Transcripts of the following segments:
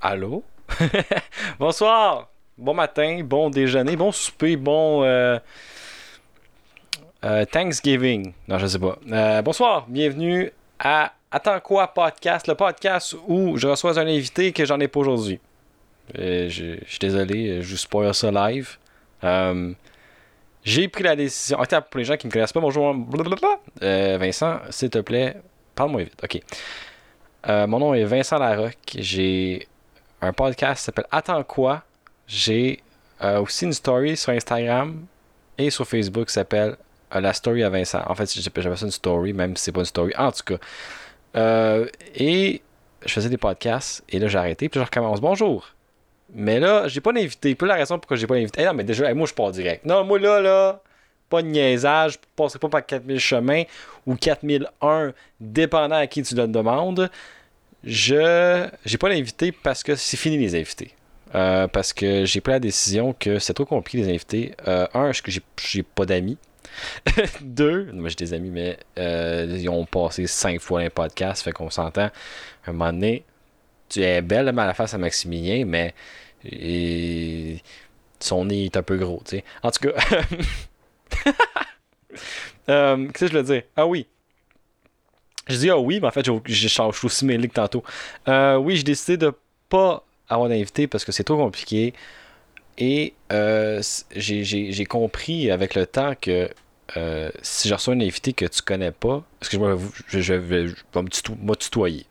Allô? Bonsoir! Bon matin, bon déjeuner, bon souper, bon euh, euh, Thanksgiving. Non, je sais pas. Euh, bonsoir, bienvenue à Attends quoi podcast, le podcast où je reçois un invité que j'en ai pas aujourd'hui. je, suis désolé, je spoil ça live. J'ai pris la décision. Pour les gens qui ne me connaissent pas, bonjour. Vincent, s'il te plaît, parle-moi vite. Ok. mon nom est Vincent Larocque. J'ai un podcast qui s'appelle Attends quoi? J'ai euh, aussi une story sur Instagram et sur Facebook qui s'appelle euh, La Story à Vincent. En fait, j'appelle ça une story, même si c'est pas une story. En tout cas. Euh, et je faisais des podcasts et là j'ai arrêté. Puis je recommence. Bonjour. Mais là, j'ai pas d'invité. Puis la raison pourquoi j'ai pas d'invité. Eh non, mais déjà, moi je pars direct. Non, moi là, là, pas de niaisage. Je passerai pas par 4000 chemins ou 4001, dépendant à qui tu le demandes je j'ai pas d'invité parce que c'est fini les invités. Euh, parce que j'ai pris la décision que c'est trop compliqué les invités. Euh, un, que j'ai pas d'amis? Deux, j'ai des amis, mais euh, ils ont passé cinq fois un podcast, fait qu'on s'entend. Un moment donné, tu es belle à la face à Maximilien, mais son nez est un peu gros, tu sais. En tout cas, qu'est-ce que je veux dire? Ah oui, je dis ah oui, mais en fait, je suis aussi mêlé que tantôt. Euh, oui, j'ai décidé de pas avoir d'invité parce que c'est trop compliqué. Et euh, j'ai compris avec le temps que euh, si je reçois un invité que tu connais pas, excuse-moi, je, je, vais me tutoyer.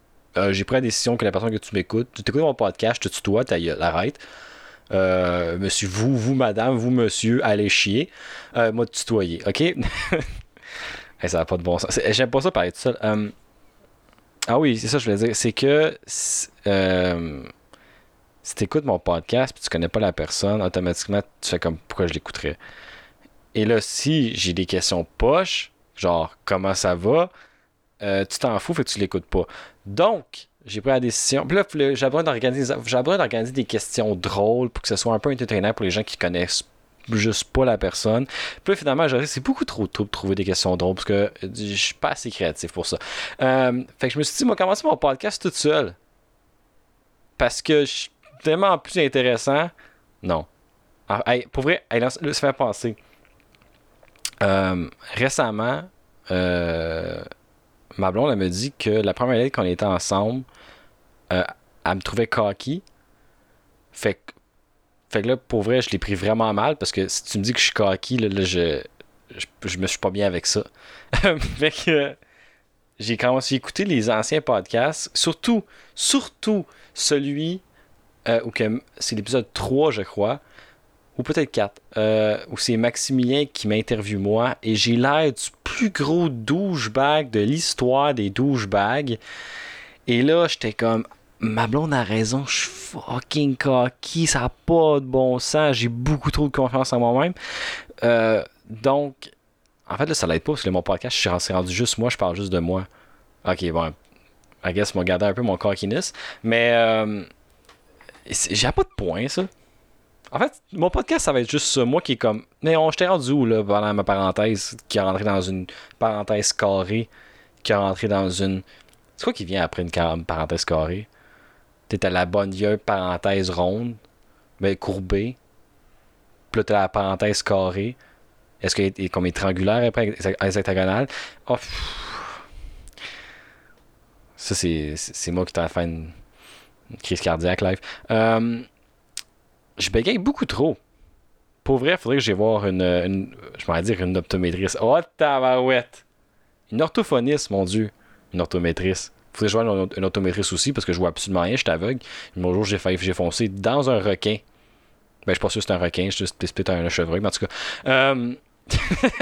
j'ai pris la décision que la personne que tu m'écoutes, tu écoutes mon podcast, je te tutoie, arrête. monsieur, vous, vous, madame, vous, monsieur, allez chier. moi, tutoyer, ok? ça n'a pas de bon sens. J'aime pas ça parler tout seul. Euh, ah oui, c'est ça que je voulais dire. C'est que si tu écoutes mon podcast et tu connais pas la personne, automatiquement, tu fais comme pourquoi je l'écouterais? Et là, si j'ai des questions poches, genre comment ça va, euh, tu t'en fous, fait que tu l'écoutes pas. Donc, j'ai pris la décision. Puis là, j'ai besoin d'organiser des questions drôles pour que ce soit un peu entertainant pour les gens qui connaissent juste pas la personne. Puis finalement, c'est beaucoup trop tôt de trouver des questions drôles parce que je suis pas assez créatif pour ça. Euh, fait que je me suis dit, moi, commencer mon podcast tout seul? Parce que je suis tellement plus intéressant. Non. Ah, pour vrai, ça fait penser. Euh, récemment, euh, ma blonde, elle me dit que la première année qu'on était ensemble, elle me trouvait cocky. Fait que fait que là, pour vrai, je l'ai pris vraiment mal parce que si tu me dis que je suis cocky, là, je, je, me suis pas bien avec ça. fait que j'ai commencé à écouter les anciens podcasts, surtout, surtout celui euh, où c'est l'épisode 3, je crois, ou peut-être 4, euh, où c'est Maximilien qui m'interviewe moi et j'ai l'air du plus gros douchebag de l'histoire des douchebags. Et là, j'étais comme, ma blonde a raison, je suis fucking cocky, ça n'a pas de bon sens, j'ai beaucoup trop de confiance en moi-même. Euh, donc, en fait, là, ça l'aide pas parce que mon podcast, je suis rendu juste moi, je parle juste de moi. Ok, bon, I guess, m'a gardé un peu mon cockiness, mais euh, j'ai pas de point, ça. En fait, mon podcast, ça va être juste ça. Moi qui est comme. Mais on j'étais rendu où, là, pendant ma parenthèse, qui est rentré dans une parenthèse carrée, qui est rentré dans une. C'est quoi qui vient après une parenthèse carrée T'es à la bonne vieille parenthèse ronde, mais courbée. Puis là, la parenthèse carrée. Est-ce qu'elle est comme triangulaire après, hexagonale? Oh, ça, c'est moi qui t'ai fait une, crise cardiaque live. Euh, je bégaye beaucoup trop. Pour vrai, il faudrait que j'aille voir une, une je m'en dire une optométrice. Oh, tabarouette! Une orthophoniste, mon Dieu. Une orthométrice faudrait jouer un, un autométrice aussi parce que je vois absolument rien, je suis aveugle. Bonjour, j'ai failli, j'ai foncé dans un requin. Ben, je suis pas sûr que c'est un requin, je suis peut-être un chevreuil, mais en tout cas. Euh...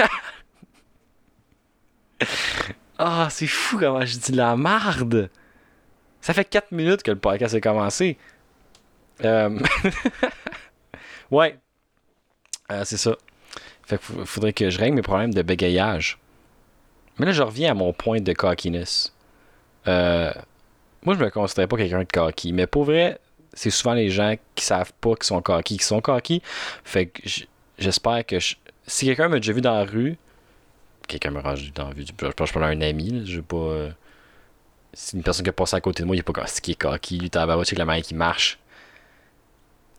Ah, c'est fou comment je dis la marde. Ça fait 4 minutes que le podcast a commencé. Euh... ouais. Euh, c'est ça. Fait faudrait que je règle mes problèmes de bégayage. Mais là, je reviens à mon point de cockiness. Euh, moi, je me considère pas quelqu'un de cocky, mais pour vrai, c'est souvent les gens qui savent pas qu'ils sont cocky qui sont cocky. Fait que j'espère que si quelqu'un m'a déjà vu dans la rue, quelqu'un m'a vu dans la rue, je pense pas un ami, je pas. Euh, c'est une personne qui a passé à côté de moi, il est pas ce qui est cocky, lui, tabarouche, avec la main qui marche.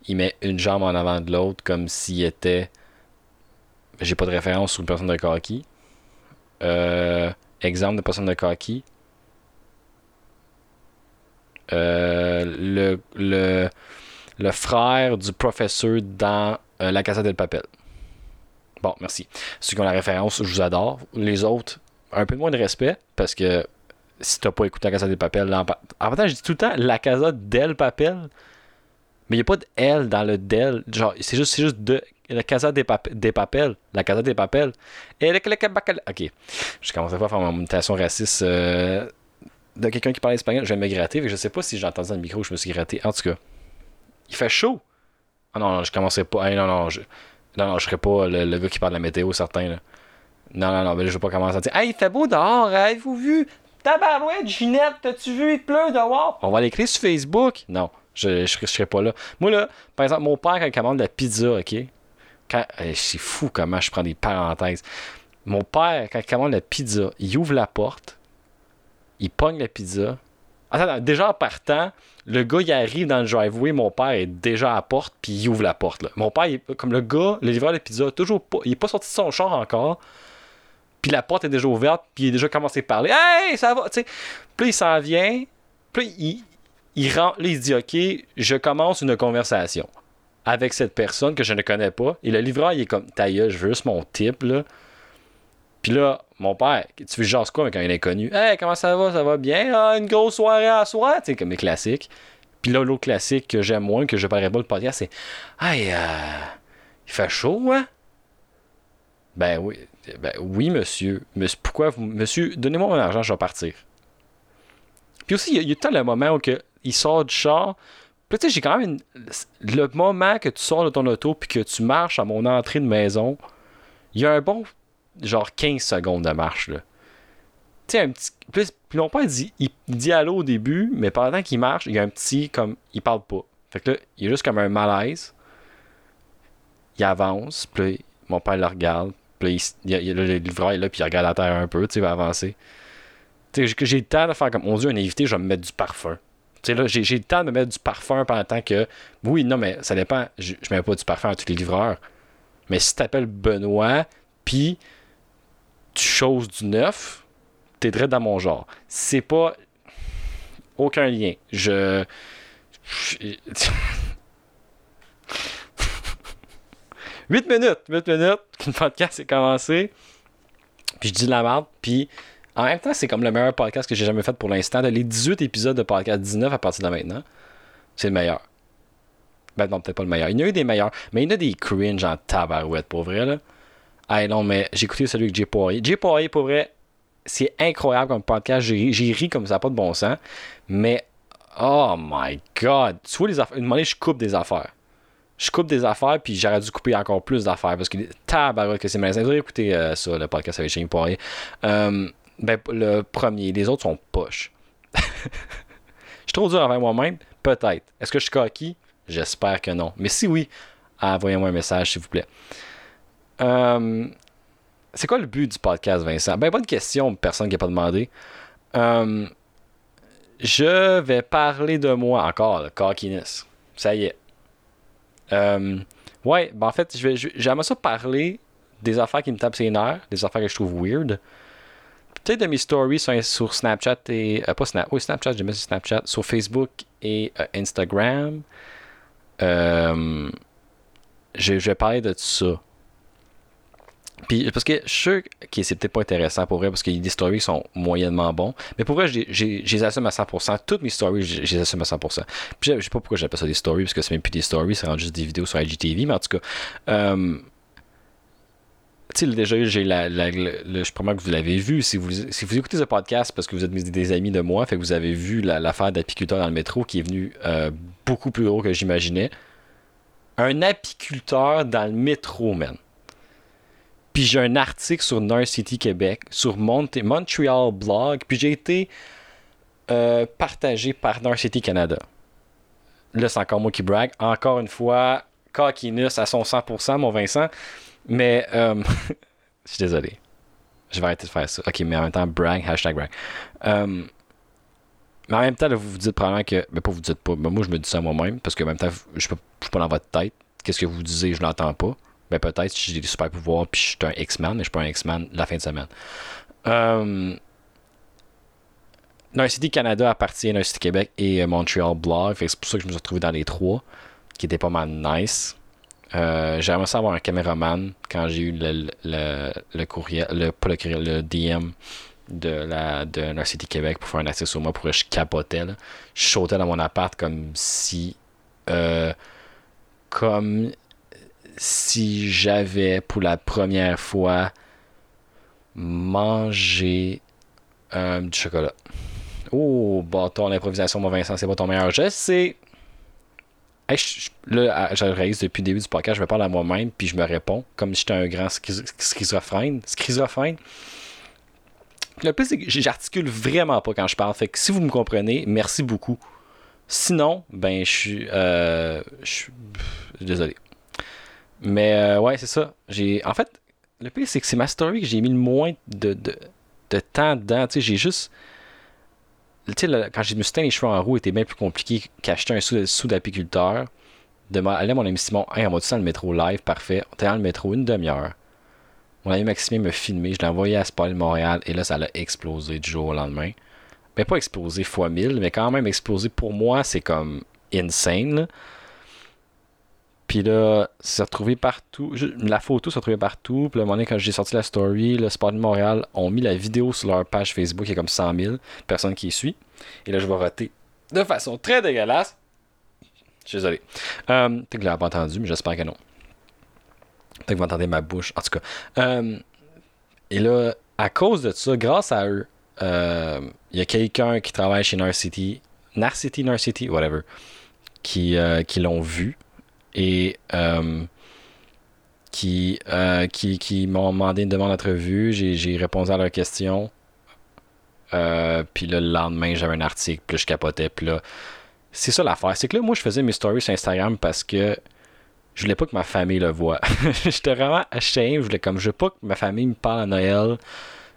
Il met une jambe en avant de l'autre comme s'il était. J'ai pas de référence sur une personne de cocky. Euh, exemple de personne de cocky. Euh, le, le, frère du professeur dans euh, La Casa del Papel. Bon, merci. Ceux qui ont la référence, je vous adore. Les autres, un peu moins de respect, parce que si t'as pas écouté La Casa del Papel, en, en fait, je dis tout le temps La Casa del Papel, mais il n'y a pas de L dans le del. Genre, c'est juste, juste de la Casa des, pap des Papel. La Casa des Papel. Et le, Ok. Je commence pas à faire mon imitation raciste euh, de quelqu'un qui parle espagnol. Je vais me gratter. Je sais pas si j'ai entendu le micro je me suis gratté. En tout cas, il fait chaud. Ah non, non je commençais pas. non, non, je, non, non, je serais pas le, gars qui parle de la météo, certain. Là. Non, non, non, mais là, je vais pas commencer à dire Hey, il fait beau dehors, avez-vous vu? Tabarouette, Ginette, t'as-tu vu, il pleut dehors On va l'écrire sur Facebook? Non, je, je, serais pas là. Moi, là, par exemple, mon père, quand il commande de la pizza, ok? C'est fou comment je prends des parenthèses. Mon père, quand il commande la pizza, il ouvre la porte, il pogne la pizza. Attends, déjà en partant, le gars, il arrive dans le driveway, mon père est déjà à la porte, puis il ouvre la porte. Mon père, comme le gars, le livreur de pizza, toujours pas, il est pas sorti de son char encore. Puis la porte est déjà ouverte, puis il a déjà commencé à parler. Hey, ça va, tu sais. Puis il s'en vient, puis il, il, rentre, là, il dit Ok, je commence une conversation avec cette personne que je ne connais pas. Et le livreur, il est comme Ta je veux juste mon type, là. Puis là, mon père, tu veux genre quoi avec un inconnu? Hey, comment ça va? Ça va bien? Ah, une grosse soirée à soir? Tu sais, comme les classiques. Puis là, l'autre classique que j'aime moins, que je parlerai pas le podcast, c'est Hey, euh, il fait chaud, hein? Ben oui. Ben oui, monsieur. Pourquoi vous. Monsieur, donnez-moi mon argent, je vais partir. Puis aussi, il y, a tout le moment où que, il sort du char. Puis tu sais, j'ai quand même. Le moment que tu sors de ton auto puis que tu marches à mon entrée de maison, il y a un bon genre 15 secondes de marche. Là. Tu sais, un petit. Plus, puis non pas dit, il dit allô au début, mais pendant qu'il marche, il y a un petit comme. Il parle pas. Fait que là, il y a juste comme un malaise. Il avance, puis mon père le regarde. Puis il, il, le livreur est là, puis il regarde la terre un peu, tu sais, il va avancer. Tu sais, j'ai le temps de faire comme, mon Dieu, un invité, je vais me mettre du parfum. Tu sais, là, j'ai le temps de me mettre du parfum pendant que. Oui, non, mais ça dépend. Je, je mets pas du parfum à tous les livreurs. Mais si t'appelles Benoît, puis tu choses du neuf, t'es très dans mon genre. C'est pas aucun lien. Je. 8 minutes, 8 minutes, le podcast est commencé. Puis je dis de la merde, puis en même temps, c'est comme le meilleur podcast que j'ai jamais fait pour l'instant. Les 18 épisodes de podcast 19 à partir de maintenant, c'est le meilleur. Ben non, peut-être pas le meilleur. Il y en a eu des meilleurs, mais il y en a des cringe en tabarouette, pour vrai, là. Ah non, mais j'ai écouté celui avec Jay Poirier. Jay Poirier, pour vrai, c'est incroyable comme podcast. J'ai ri comme ça, pas de bon sens. Mais, oh my god. Tu vois les affaires. Une moment je coupe des affaires. Je coupe des affaires, puis j'aurais dû couper encore plus d'affaires. Parce que tabarouette que c'est malaisant. Vous écouter euh, ça, le podcast avec Jay Poirier. Euh, ben, le premier. Les autres sont poches. je suis trop dur envers moi-même? Peut-être. Est-ce que je suis coquille? J'espère que non. Mais si oui, envoyez-moi un message, s'il vous plaît. Euh, c'est quoi le but du podcast, Vincent? Ben, bonne question, personne qui n'a pas demandé. Euh, je vais parler de moi encore, le cockiness. Ça y est. Euh, ouais, ben en fait, j'aimerais ça parler des affaires qui me tapent ses nerfs, des affaires que je trouve weird. Peut-être de mes stories sur, Snapchat et. pas Snap, oui, Snapchat, j'ai mis sur Snapchat, sur Facebook et Instagram. je vais parler de tout ça. Puis, parce que je suis sûr que c'est peut-être pas intéressant pour vrai, parce que des stories sont moyennement bons. Mais pour vrai, je les assume à 100%. Toutes mes stories, je les assume à 100%. Puis, je sais pas pourquoi j'appelle ça des stories, parce que c'est même plus des stories, c'est juste des vidéos sur IGTV. Mais en tout cas, euh, tu sais, déjà, j'ai la, je promets que vous l'avez vu. Si vous, si vous écoutez ce podcast parce que vous êtes des amis de moi, fait que vous avez vu l'affaire d'apiculteur dans le métro qui est venu euh, beaucoup plus gros que j'imaginais. Un apiculteur dans le métro, man. Puis j'ai un article sur North City Québec, sur Montreal Blog, puis j'ai été euh, partagé par North City Canada. Là, c'est encore moi qui brague. Encore une fois, cockiness à son 100%, mon Vincent. Mais, euh, je suis désolé. Je vais arrêter de faire ça. Ok, mais en même temps, brag, hashtag brag. Euh, Mais en même temps, là, vous vous dites probablement que. Mais pas vous dites pas. Moi, je me dis ça moi-même. Parce que en même temps, je je suis pas dans votre tête. Qu'est-ce que vous disiez, je l'entends pas. Ben peut-être si j'ai des super pouvoirs puis je suis un X-Man, mais je suis pas un X-Man la fin de semaine. Euh... City Canada appartient à City Québec et euh, Montreal Blog. C'est pour ça que je me suis retrouvé dans les trois, qui était pas mal nice. Euh, J'aimerais savoir un caméraman quand j'ai eu le, le, le, courriel, le, pas le courriel, le DM de la de City Québec pour faire un accès sur moi pour que je capotais. Je sautais dans mon appart comme si euh, comme si j'avais pour la première fois mangé euh, du chocolat. Oh, bâton, l'improvisation, mon Vincent, c'est pas ton meilleur geste, c'est. là, je réalise depuis le début du podcast, je me parle à moi-même, puis je me réponds comme si j'étais un grand schizophrène. Schizophrène. Le plus, c'est que j'articule vraiment pas quand je parle. Fait que si vous me comprenez, merci beaucoup. Sinon, ben, je suis. Euh, je suis. Désolé. Mais euh, ouais, c'est ça. J'ai. En fait, le pire, c'est que c'est ma story que j'ai mis le moins de, de, de temps dedans. Tu sais, j'ai juste. Tu sais, quand j'ai me suis les cheveux en roue, était bien plus compliqué qu'acheter un sou, d'apiculteur. De aller à mon ami Simon, hey, on va dans le métro live, parfait. On était dans le métro une demi-heure. Mon ami Maxime m'a filmé, je l'ai envoyé à Spoil Montréal et là, ça l'a explosé du jour au lendemain. Mais pas explosé fois 1000, mais quand même explosé pour moi, c'est comme insane. Puis là, c'est retrouvé partout. la photo s'est retrouvée partout. Puis à un moment donné, quand j'ai sorti la story, le Sport de Montréal ont mis la vidéo sur leur page Facebook. Il y a comme 100 000 personnes qui y suivent. Et là, je vais rater de façon très dégueulasse. Je suis désolé. Euh, Peut-être que vous l'avez pas entendu, mais j'espère que non. Peut-être que vous entendez ma bouche. En tout cas. Euh, et là, à cause de ça, grâce à eux, euh, il y a quelqu'un qui travaille chez Narcity, Narcity, Narcity, whatever, qui, qui l'ont vu et euh, qui, euh, qui, qui m'ont demandé une demande d'entrevue. J'ai répondu à leurs questions. Euh, puis le lendemain, j'avais un article, puis je capotais. Puis là, c'est ça l'affaire. C'est que là, moi, je faisais mes stories sur Instagram parce que je voulais pas que ma famille le voie. J'étais vraiment ashamed. Je voulais comme, je veux pas que ma famille me parle à Noël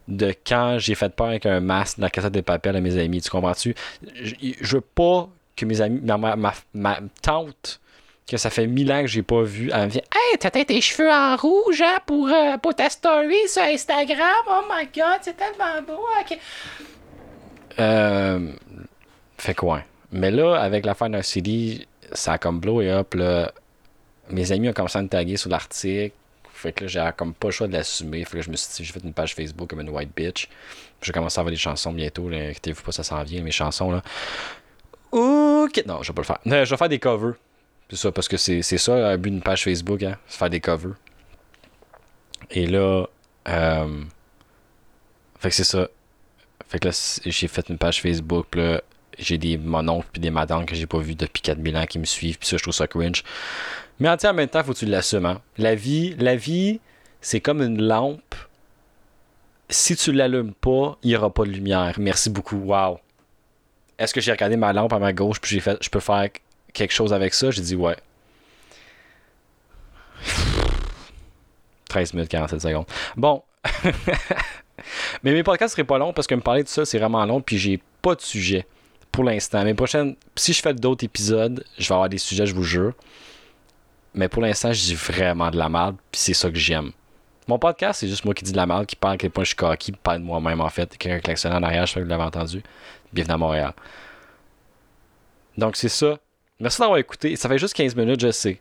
de quand j'ai fait peur avec un masque dans la cassette de papier à mes amis. Tu comprends-tu? Je, je veux pas que mes amis, ma, ma, ma tante que ça fait mille ans que j'ai pas vu. Elle me dit Hey, t'as tes cheveux en rouge hein, pour, euh, pour ta story sur Instagram. Oh my god, c'est tellement beau. Euh, fait quoi? Mais là, avec l'affaire d'un CD, ça a comme blow up. Là. Mes amis ont commencé à me taguer sur l'article. Fait que là, j'ai comme pas le choix de l'assumer. Fait que je me suis dit, j'ai fait une page Facebook comme une white bitch. J'ai commencé à avoir des chansons bientôt. Inquiétez-vous pas, ça s'en vient, mes chansons. là. Ok, non, je vais pas le faire. Euh, je vais faire des covers. C'est ça, parce que c'est ça, un but d'une page Facebook, hein, faire des covers. Et là, euh, fait que c'est ça. Fait que là, j'ai fait une page Facebook, là, j'ai des mon puis des madames que j'ai pas vu depuis 4000 ans qui me suivent, puis ça, je trouve ça cringe. Mais en, même temps, faut que tu l'assumes. Hein. La vie, la vie, c'est comme une lampe. Si tu l'allumes pas, il n'y aura pas de lumière. Merci beaucoup. Wow. Est-ce que j'ai regardé ma lampe à ma gauche puis j'ai fait, je peux faire quelque chose avec ça, j'ai dit ouais. 13 minutes 47 secondes. Bon. Mais mes podcasts seraient pas longs parce que me parler de ça, c'est vraiment long, puis j'ai pas de sujet pour l'instant. Mes prochaines, si je fais d'autres épisodes, je vais avoir des sujets, je vous jure. Mais pour l'instant, je dis vraiment de la merde, puis c'est ça que j'aime. Mon podcast, c'est juste moi qui dis de la merde, qui parle à quel point je suis coquille, parle de moi-même en fait. Quelqu'un klaxonne en arrière, je sais que vous l'avez entendu. Bienvenue à Montréal. Donc c'est ça Merci d'avoir écouté. Ça fait juste 15 minutes, je sais.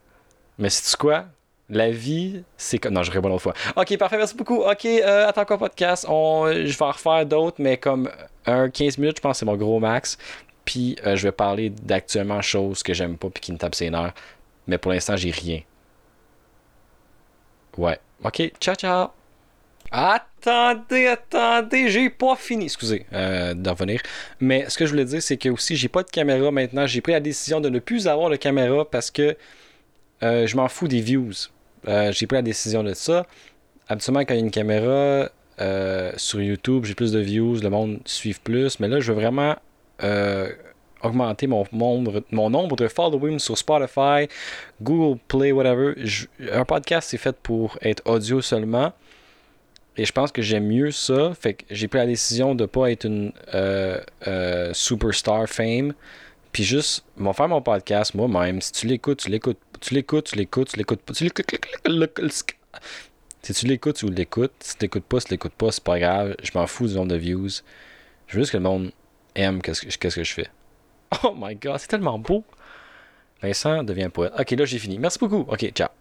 Mais c'est quoi? La vie, c'est comme. Non, je réponds l'autre fois. Ok, parfait, merci beaucoup. Ok, euh, attends quoi, podcast? Je vais en refaire d'autres, mais comme un 15 minutes, je pense que c'est mon gros max. Puis euh, je vais parler d'actuellement choses que j'aime pas puis qui me tapent ses nerfs. Mais pour l'instant, j'ai rien. Ouais. Ok, ciao, ciao. Attendez, attendez, j'ai pas fini. Excusez euh, d'en revenir. Mais ce que je voulais dire, c'est que aussi, j'ai pas de caméra maintenant. J'ai pris la décision de ne plus avoir de caméra parce que euh, je m'en fous des views. Euh, j'ai pris la décision de ça. Habituellement, quand il y a une caméra euh, sur YouTube, j'ai plus de views, le monde suit plus. Mais là, je veux vraiment augmenter mon, nombre, mon nombre de followers sur Spotify, Google Play, whatever. un podcast, c'est fait pour être audio seulement. Et je pense que j'aime mieux ça. Fait que j'ai pris la décision de pas être une euh, euh, superstar fame. Puis juste, m'en faire mon podcast moi-même. Si tu l'écoutes, tu l'écoutes, tu l'écoutes, tu l'écoutes, tu l'écoutes pas. Tu l'écoutes. Si tu l'écoutes, tu l'écoutes. Si tu l'écoutes pas, tu l'écoutes pas, c'est pas grave. Je m'en fous du nombre de views. Je veux juste que le monde aime qu'est-ce que, qu'est-ce que je fais. Oh my god, c'est tellement beau. Vincent devient poète. Ok, là j'ai fini. Merci beaucoup. Ok, ciao.